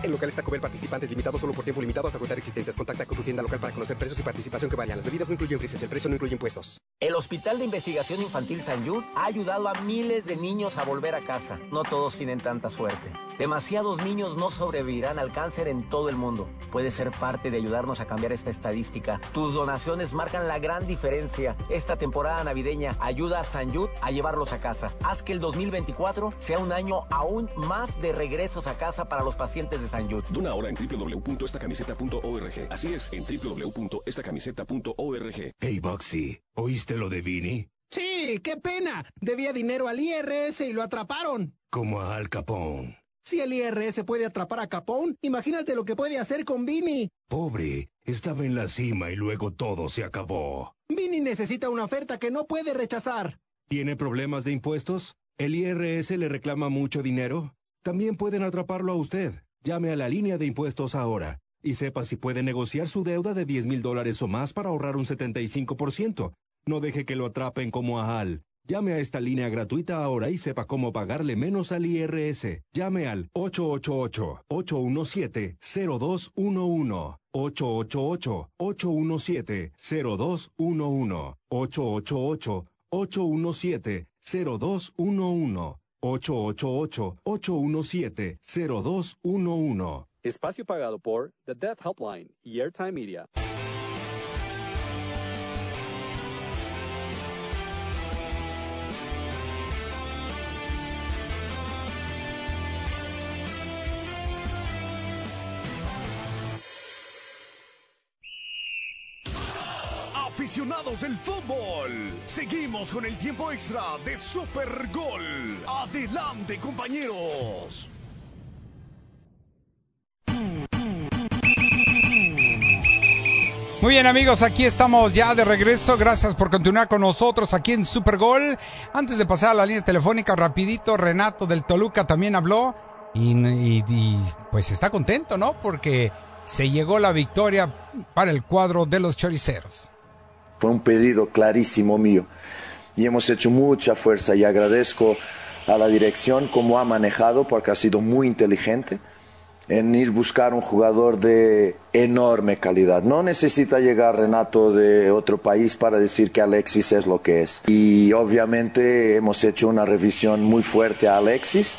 En locales Taco Bell participantes limitados solo por tiempo limitado hasta contar existencias. Contacta con tu tienda local para conocer precios y participación que varían. Las bebidas no incluyen frises. El precio no incluye impuestos. El Hospital de Investigación Infantil San Jude ha ayudado a miles de niños a volver a casa. No todos tienen tanta suerte. Demasiados niños no sobrevivirán al cáncer en todo el mundo. Puedes ser parte de ayudarnos a cambiar esta estadística. Tus donaciones marcan la gran diferencia. Esta temporada navideña ayuda a San Jude a llevarlos a casa. Haz que el 2024 sea un año aún más de regresos a casa para los pacientes de Jude. Dona ahora en www.estacamiseta.org. Así es, en www.estacamiseta.org. Hey, Boxy, ¿oíste lo de Vini? Sí, qué pena. Debía dinero al IRS y lo atraparon. Como a Al Capone. Si el IRS puede atrapar a Capone, imagínate lo que puede hacer con Vini. Pobre, estaba en la cima y luego todo se acabó. Vini necesita una oferta que no puede rechazar. ¿Tiene problemas de impuestos? ¿El IRS le reclama mucho dinero? También pueden atraparlo a usted. Llame a la línea de impuestos ahora y sepa si puede negociar su deuda de 10 mil dólares o más para ahorrar un 75%. No deje que lo atrapen como a Al. Llame a esta línea gratuita ahora y sepa cómo pagarle menos al IRS. Llame al 888-817-0211. 888-817-0211. 888-817-0211. 888-817-0211. Espacio pagado por The Death Helpline y Airtime Media. Del fútbol, seguimos con el tiempo extra de Super Gol. Adelante, compañeros. Muy bien amigos, aquí estamos ya de regreso. Gracias por continuar con nosotros aquí en Super Gol. Antes de pasar a la línea telefónica rapidito, Renato del Toluca también habló y- y, pues está contento, ¿no? Porque se llegó la victoria para el cuadro de los choriceros. Fue un pedido clarísimo mío. Y hemos hecho mucha fuerza y agradezco a la dirección cómo ha manejado porque ha sido muy inteligente en ir buscar un jugador de enorme calidad. No necesita llegar Renato de otro país para decir que Alexis es lo que es. Y obviamente hemos hecho una revisión muy fuerte a Alexis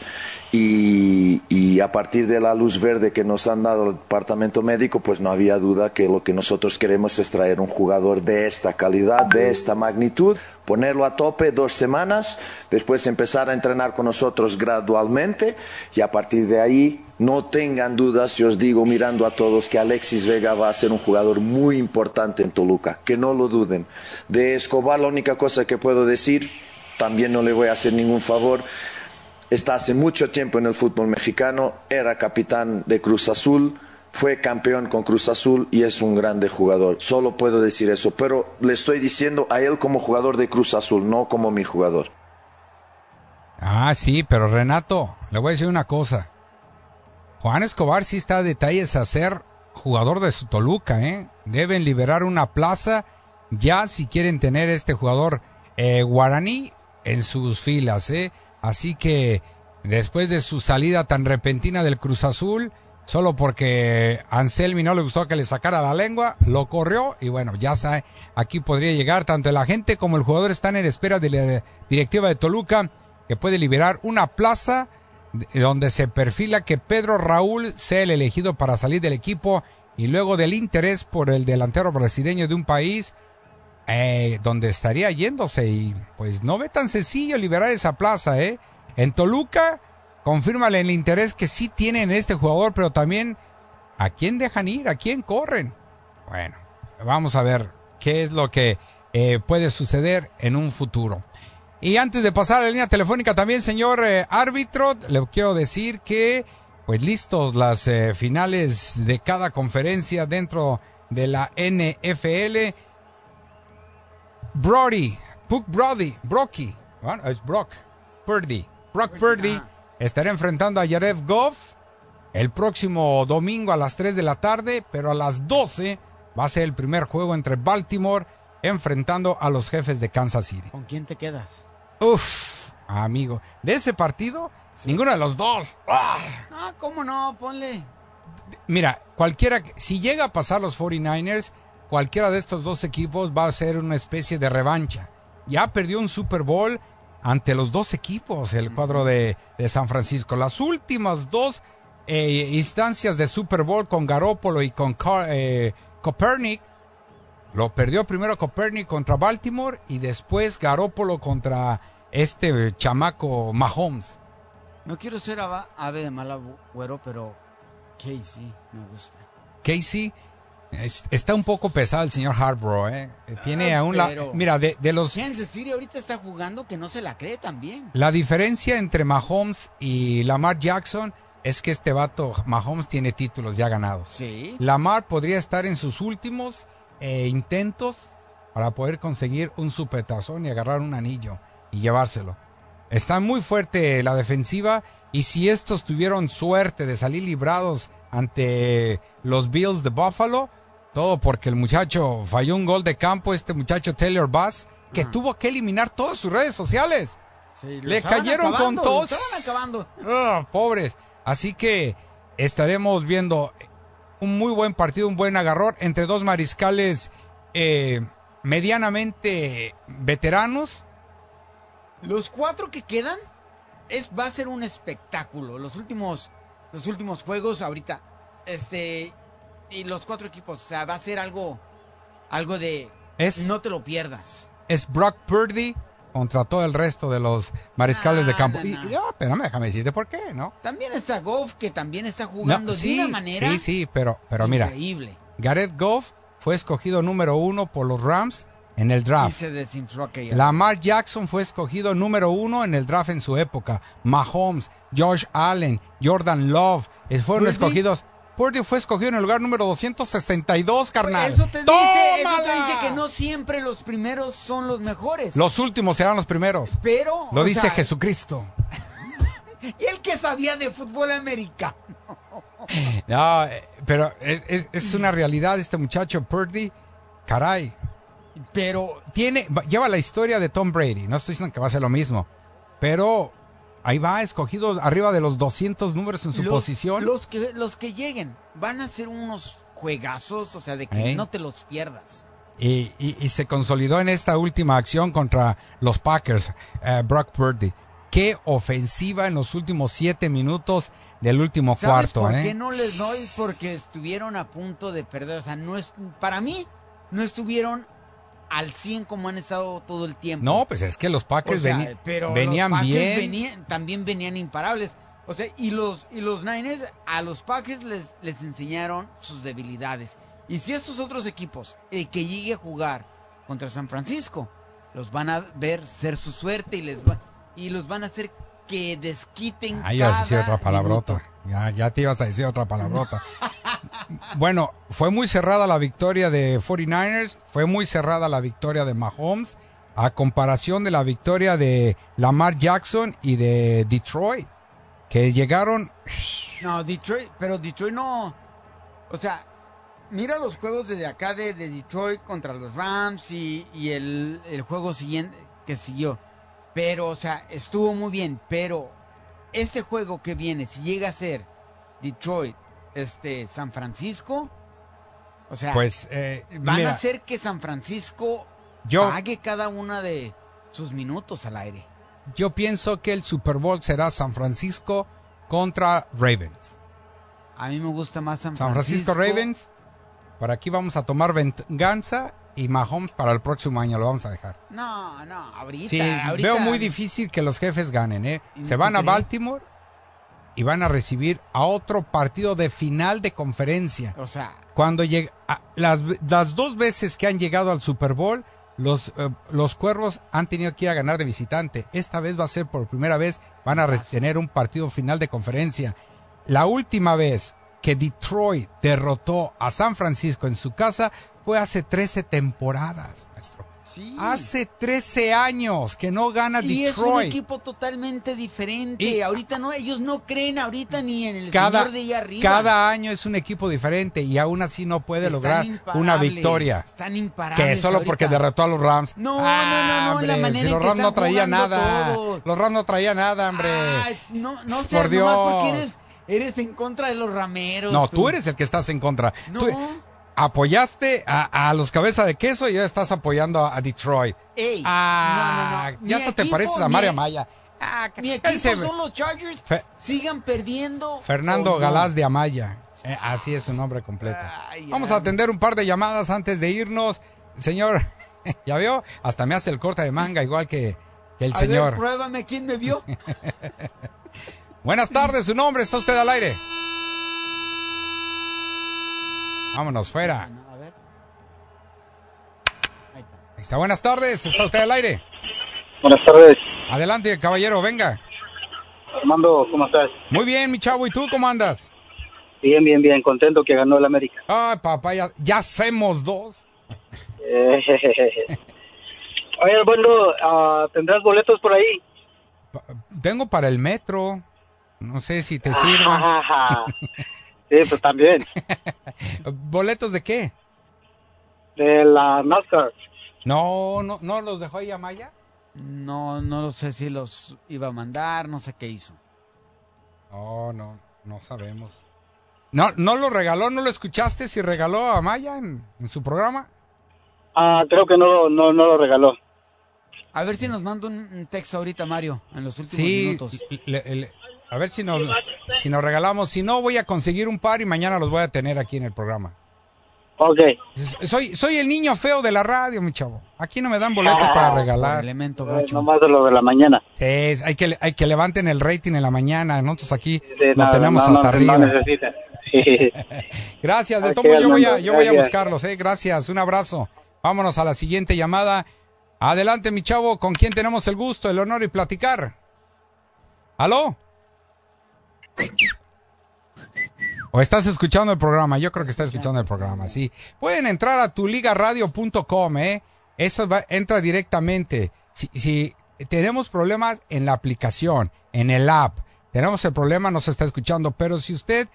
y, a partir de la luz verde que nos han dado el departamento médico, pues no había duda que lo que nosotros queremos es traer un jugador de esta calidad, de esta magnitud, ponerlo a tope dos semanas, después empezar a entrenar con nosotros gradualmente y a partir de ahí no tengan dudas, si os digo mirando a todos que Alexis Vega va a ser un jugador muy importante en Toluca, que no lo duden. De Escobar la única cosa que puedo decir, también no le voy a hacer ningún favor, está hace mucho tiempo en el fútbol mexicano, era capitán de Cruz Azul, fue campeón con Cruz Azul y es un grande jugador. Solo puedo decir eso, pero le estoy diciendo a él como jugador de Cruz Azul, no como mi jugador. Ah, sí, pero Renato, le voy a decir una cosa. Juan Escobar sí está a detalles a ser jugador de su Toluca, ¿eh? Deben liberar una plaza ya si quieren tener este jugador eh, guaraní en sus filas, ¿eh? Así que después de su salida tan repentina del Cruz Azul, solo porque Anselmi no le gustó que le sacara la lengua, lo corrió y bueno, ya sabe, aquí podría llegar tanto el agente como el jugador están en espera de la directiva de Toluca que puede liberar una plaza donde se perfila que Pedro Raúl sea el elegido para salir del equipo y luego del interés por el delantero brasileño de un país eh, donde estaría yéndose y pues no ve tan sencillo liberar esa plaza, ¿eh? En Toluca, confírmale el interés que sí tienen en este jugador, pero también a quién dejan ir, a quién corren. Bueno, vamos a ver qué es lo que eh, puede suceder en un futuro. Y antes de pasar a la línea telefónica también, señor eh, árbitro, le quiero decir que, pues listos las eh, finales de cada conferencia dentro de la NFL. Brody, Puck Brody, Brocky, bueno, es Brock Purdy, Brock Purdy estará enfrentando a Jared Goff el próximo domingo a las 3 de la tarde, pero a las 12 va a ser el primer juego entre Baltimore enfrentando a los jefes de Kansas City. ¿Con quién te quedas? Uf, amigo, de ese partido, ninguno de los dos. Ah. Ah, ¿cómo no? Ponle. Mira, cualquiera, si llega a pasar los 49ers, cualquiera de estos dos equipos va a ser una especie de revancha. Ya perdió un Super Bowl ante los dos equipos, el cuadro de, de San Francisco. Las últimas dos eh, instancias de Super Bowl con Garópolo y con Car- eh, Copernic, lo perdió primero Copernic contra Baltimore y después Garópolo contra este chamaco Mahomes. No quiero ser ave de mal agüero, pero Casey me gusta. Casey es- está un poco pesado el señor Harborough, ¿eh? Tiene Ah, aún la... Mira, de, de los... Kansas City ahorita está jugando que no se la cree también. La diferencia entre Mahomes y Lamar Jackson es que este vato, Mahomes, tiene títulos ya ganados. Sí. Lamar podría estar en sus últimos eh, intentos para poder conseguir un supertazón y agarrar un anillo y llevárselo. Está muy fuerte la defensiva y si estos tuvieron suerte de salir librados ante los Bills de Buffalo, todo porque el muchacho falló un gol de campo, este muchacho Taylor Bass, que tuvo que eliminar todas sus redes sociales. Sí, Le cayeron con acabando, todos. acabando. Ah, pobres. Así que estaremos viendo un muy buen partido, un buen agarrón entre dos mariscales eh, medianamente veteranos. Los cuatro que quedan es va a ser un espectáculo. Los últimos los últimos juegos ahorita este y los cuatro equipos, o sea, va a ser algo algo de Es- no te lo pierdas. Es Brock Purdy contra todo el resto de los mariscales de Ah, campo. no, Y, no. y, ah, pero déjame decirte por qué, ¿no? También está Goff que también está jugando No, de una manera Sí, sí, pero, pero mira, increíble. Gareth Goff fue escogido número uno por los Rams en el Y draft. se desinfló aquella. Lamar Jackson fue escogido número uno en el draft en su época. Mahomes, Josh Allen, Jordan Love eh, fueron Purdy. escogidos. Purdy fue escogido en el lugar número 262, carnal. Eso te, dice, eso te dice que no siempre los primeros son los mejores. Los últimos serán los primeros. Pero Lo dice sea, Jesucristo. *laughs* Y el que sabía de fútbol americano. *laughs* No, eh, pero es, es- es una realidad este muchacho Purdy. Caray. Pero tiene va- lleva la historia de Tom Brady. No estoy diciendo que va a ser lo mismo, pero ahí va escogido arriba de los 200 números en su los, posición. Los que, los que lleguen van a ser unos juegazos, o sea, de que ¿Eh? no te los pierdas. Y, y- y se consolidó en esta última acción contra los Packers, eh, Brock Purdy. Qué ofensiva en los últimos siete minutos del último ¿Sabes cuarto. por ¿eh? qué no les doy? Porque estuvieron a punto de perder. O sea, no es, para mí, no estuvieron al 100 como han estado todo el tiempo. No, pues es que los O Packers sea, veni- pero venían los Packers bien. venían- también venían imparables. O sea, y los, y los Niners a los Packers les, les enseñaron sus debilidades. Y si estos otros equipos, el que llegue a jugar contra San Francisco, los van a ver ser su suerte y les va, y los van a hacer que desquiten Ah, ibas a cada decir otra palabrota. minuto. Ya, ya te ibas a decir otra palabrota. bueno, fue muy cerrada la victoria de 49ers, fue muy cerrada la victoria de Mahomes, a comparación de la victoria de Lamar Jackson y de Detroit, que llegaron... No, Detroit, pero Detroit no. O sea, mira los juegos desde acá de, de Detroit contra los Rams y, y el, el juego siguiente que siguió. Pero, o sea, estuvo muy bien. Pero este juego que viene, si llega a ser Detroit, este, San Francisco, o sea, Pues, eh, van mira, a hacer que San Francisco Yo- pague cada una de sus minutos al aire. yo pienso que el Super Bowl será San Francisco contra Ravens. A mí me gusta más San San Francisco. Francisco Ravens. Por aquí vamos a tomar venganza y Mahomes para el próximo año lo vamos a dejar. No, no, ahorita. Sí, ahorita- veo muy difícil que los jefes ganen, ¿eh? Se van a? Baltimore y van a recibir a otro partido de final de conferencia. O sea, Cuando llega las, las dos veces que han llegado al Super Bowl, los, eh, los cuervos han tenido que ir a ganar de visitante. Esta vez va a ser por primera vez, van a tener un partido final de conferencia. La última vez que Detroit derrotó a San Francisco en su casa fue hace 13 temporadas, maestro. Hace 13 años que no gana y es un Detroit. equipo totalmente diferente. Y- ahorita no, ellos no creen ahorita ni en el cada, señor de allá arriba. cada año es un equipo diferente y aún así no puede Están lograr una victoria. Están imparables. Que solo ahorita. porque derrotó a los Rams. No, Ah, no, no, no, la hombre, manera si los Rams no traían nada. todos. Los Rams no traían nada, hombre. No, no Por seas Dios. nomás porque eres, eres en contra de los rameros. No, tú eres el que estás en contra. No. Tú apoyaste a, a los cabeza de queso y ya estás apoyando a, a Detroit. Ey, Ah, no, no, no. ya Mi hasta te equipo, pareces a mi- Mario Maya. Mi cállese. equipo son los Chargers. Fe- Sigan perdiendo. Fernando. Galás de Amaya. Eh, así es su nombre completo. Vamos a atender un par de llamadas antes de irnos. Señor, *laughs* ¿ya vio? Hasta me hace el corte de manga igual que, que el A señor. ver, pruébame quién me vio. *laughs* Buenas tardes, su nombre, está usted al aire. Vámonos fuera. A ver. Ahí está, buenas tardes, está usted al aire. Buenas tardes, Adelante, caballero, venga. Armando, ¿cómo estás? Muy bien, mi chavo, ¿y tú cómo andas? Bien, bien, bien, contento que ganó el América. Ay, papá, ya, ya hacemos dos. Eh, *laughs* Oye, Armando, ah, ¿tendrás boletos por ahí? Tengo para el metro. No sé si te sirva. *laughs* *laughs* sí, pues también, *laughs* ¿Boletos de qué? de la NASCAR. No, no, no los dejó ahí Amaya. No, no sé si los iba a mandar, no sé qué hizo. No, no, no sabemos. No, no lo regaló, ¿no lo escuchaste si regaló a Maya en, en su programa? Ah, creo que no, no, no lo regaló. A ver si nos manda un un texto ahorita, Mario, en los últimos Sí, minutos. le- le- a ver si nos, si nos regalamos. Si no, voy a conseguir un par y mañana los voy a tener aquí en el programa. Ok. Soy, soy el niño feo de la radio, mi chavo. Aquí no me dan boletos para regalar. Elemento Eh, nomás de lo de la mañana. Sí, es- hay que, hay que levanten el rating en la mañana. Nosotros aquí Sí, lo no, tenemos no, hasta no, arriba. No. Sí. *laughs* Gracias, de todo yo voy a, yo voy a buscarlos, eh. Gracias, un abrazo. Vámonos a la siguiente llamada. Adelante, mi chavo, ¿con quién tenemos el gusto, el honor y platicar? ¿Aló? ¿O estás escuchando el programa? Yo creo que está escuchando el programa, sí. Pueden entrar a tuligaradio.com, ¿eh? Eso va- entra directamente. Si, tenemos problemas en la aplicación, en el app, tenemos el problema, no se está escuchando, pero si usted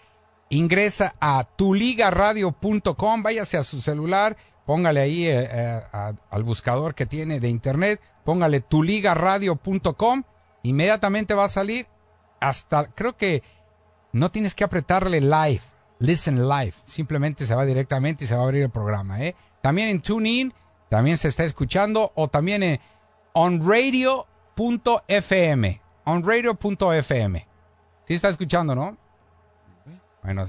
ingresa a tuligaradio.com, váyase a su celular, póngale ahí eh, eh, al buscador que tiene de internet, póngale tuligaradio.com, inmediatamente va a salir hasta, creo que no tienes que apretarle live, listen live, simplemente se va directamente y se va a abrir el programa. ¿eh? También en TuneIn, también se está escuchando, o también en onradio.fm, onradio.fm. Sí está escuchando, ¿no? Bueno,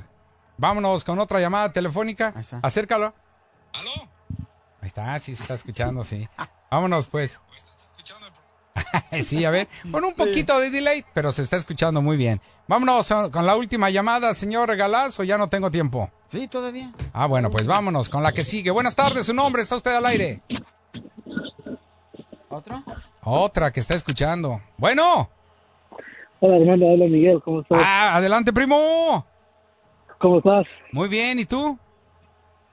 vámonos con otra llamada telefónica. Acércalo. ¿Aló? Ahí está, sí se está escuchando, sí. Vámonos, pues. *laughs* sí, a ver, con un poquito de delay, pero se está escuchando muy bien. Vámonos con la última llamada, señor Galaz, o ya no tengo tiempo. Sí, todavía. Ah, bueno, pues vámonos con la que sigue. Buenas tardes, su nombre, está usted al aire. ¿Otro? Otra que está escuchando. Bueno. Hola, hermano, hola Miguel, ¿cómo estás? Ah, adelante, primo. ¿Cómo estás? Muy bien, ¿y tú?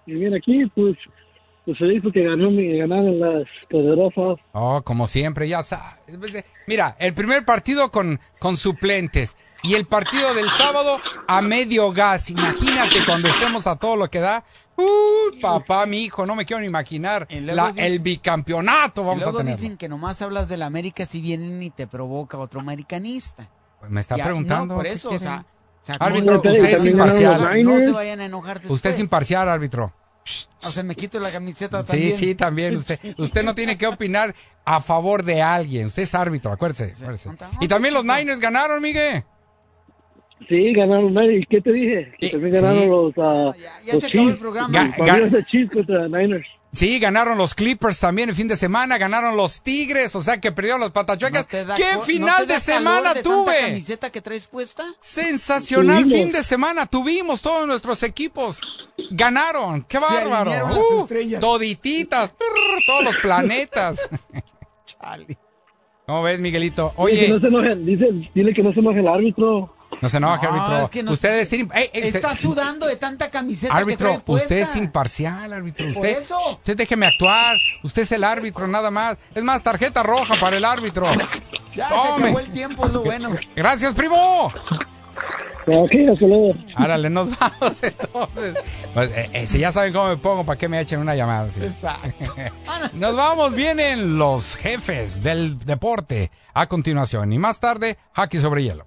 Y bien aquí, pues, pues feliz porque ganó mi, ganaron las poderosas. Oh, como siempre, ya sabes. Mira, el primer partido con, con suplentes y el partido del sábado a medio gas. Imagínate cuando estemos a todo lo que da. Uh, papá, mi hijo, no me quiero ni imaginar la- dice- el bicampeonato Y vamos a luego tener. dicen que nomás hablas de la América si vienen y te provoca otro americanista. Me está Ya, preguntando. No, por ¿qué eso, o sea, o sea, Árbitro, ¿cómo- usted es imparcial. No se vayan a enojar después. Usted es imparcial, árbitro. O sea, me quito la camiseta Sí, también. sí, también. Usted, usted no tiene que opinar a favor de alguien. Usted es árbitro, acuérdese. acuérdese. Y también los Niners ganaron, Miguel. Sí, ganaron, ¿y qué te dije? Que también ganaron sí. los, ah, ya los se acabó el programa. Ga- Ga- Niners. Sí, ganaron los Clippers también el fin de semana, ganaron los Tigres, o sea que perdieron los patachuecas. ¿No te da ¿Qué final no te de semana calor de tanta tuve? camiseta que traes puesta? Sensacional Tuvimos. fin de semana, tuvimos todos nuestros equipos. Ganaron, qué Se bárbaro. las Uh, estrellas. todititas, todos los planetas. *laughs* ¿Cómo ves, Miguelito? Dile que Oye, no se enoje, dice, dile que no se enoje el árbitro. No se enoje, No, árbitro. es que no- tienen... Ey, ey, Está usted- sudando de tanta camiseta que Árbitro, trae puesta. usted es imparcial, árbitro. Por Usted, eso. usted déjeme actuar. Usted es el árbitro, nada más. Es más, tarjeta roja para el árbitro. Ya se Tome. acabó el tiempo, es lo bueno. Gracias, primo. Árale, nos *laughs* vamos entonces. Pues, eh, eh, si ya saben cómo me pongo, ¿para qué me echen una llamada? sí? Exacto. *laughs* Nos vamos, vienen los jefes del deporte a continuación. Y más tarde, hockey sobre hielo.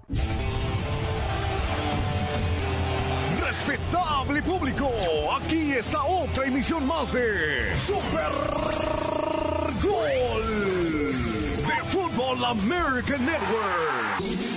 Público, aquí está otra emisión más de Super Gol de Fútbol American Network.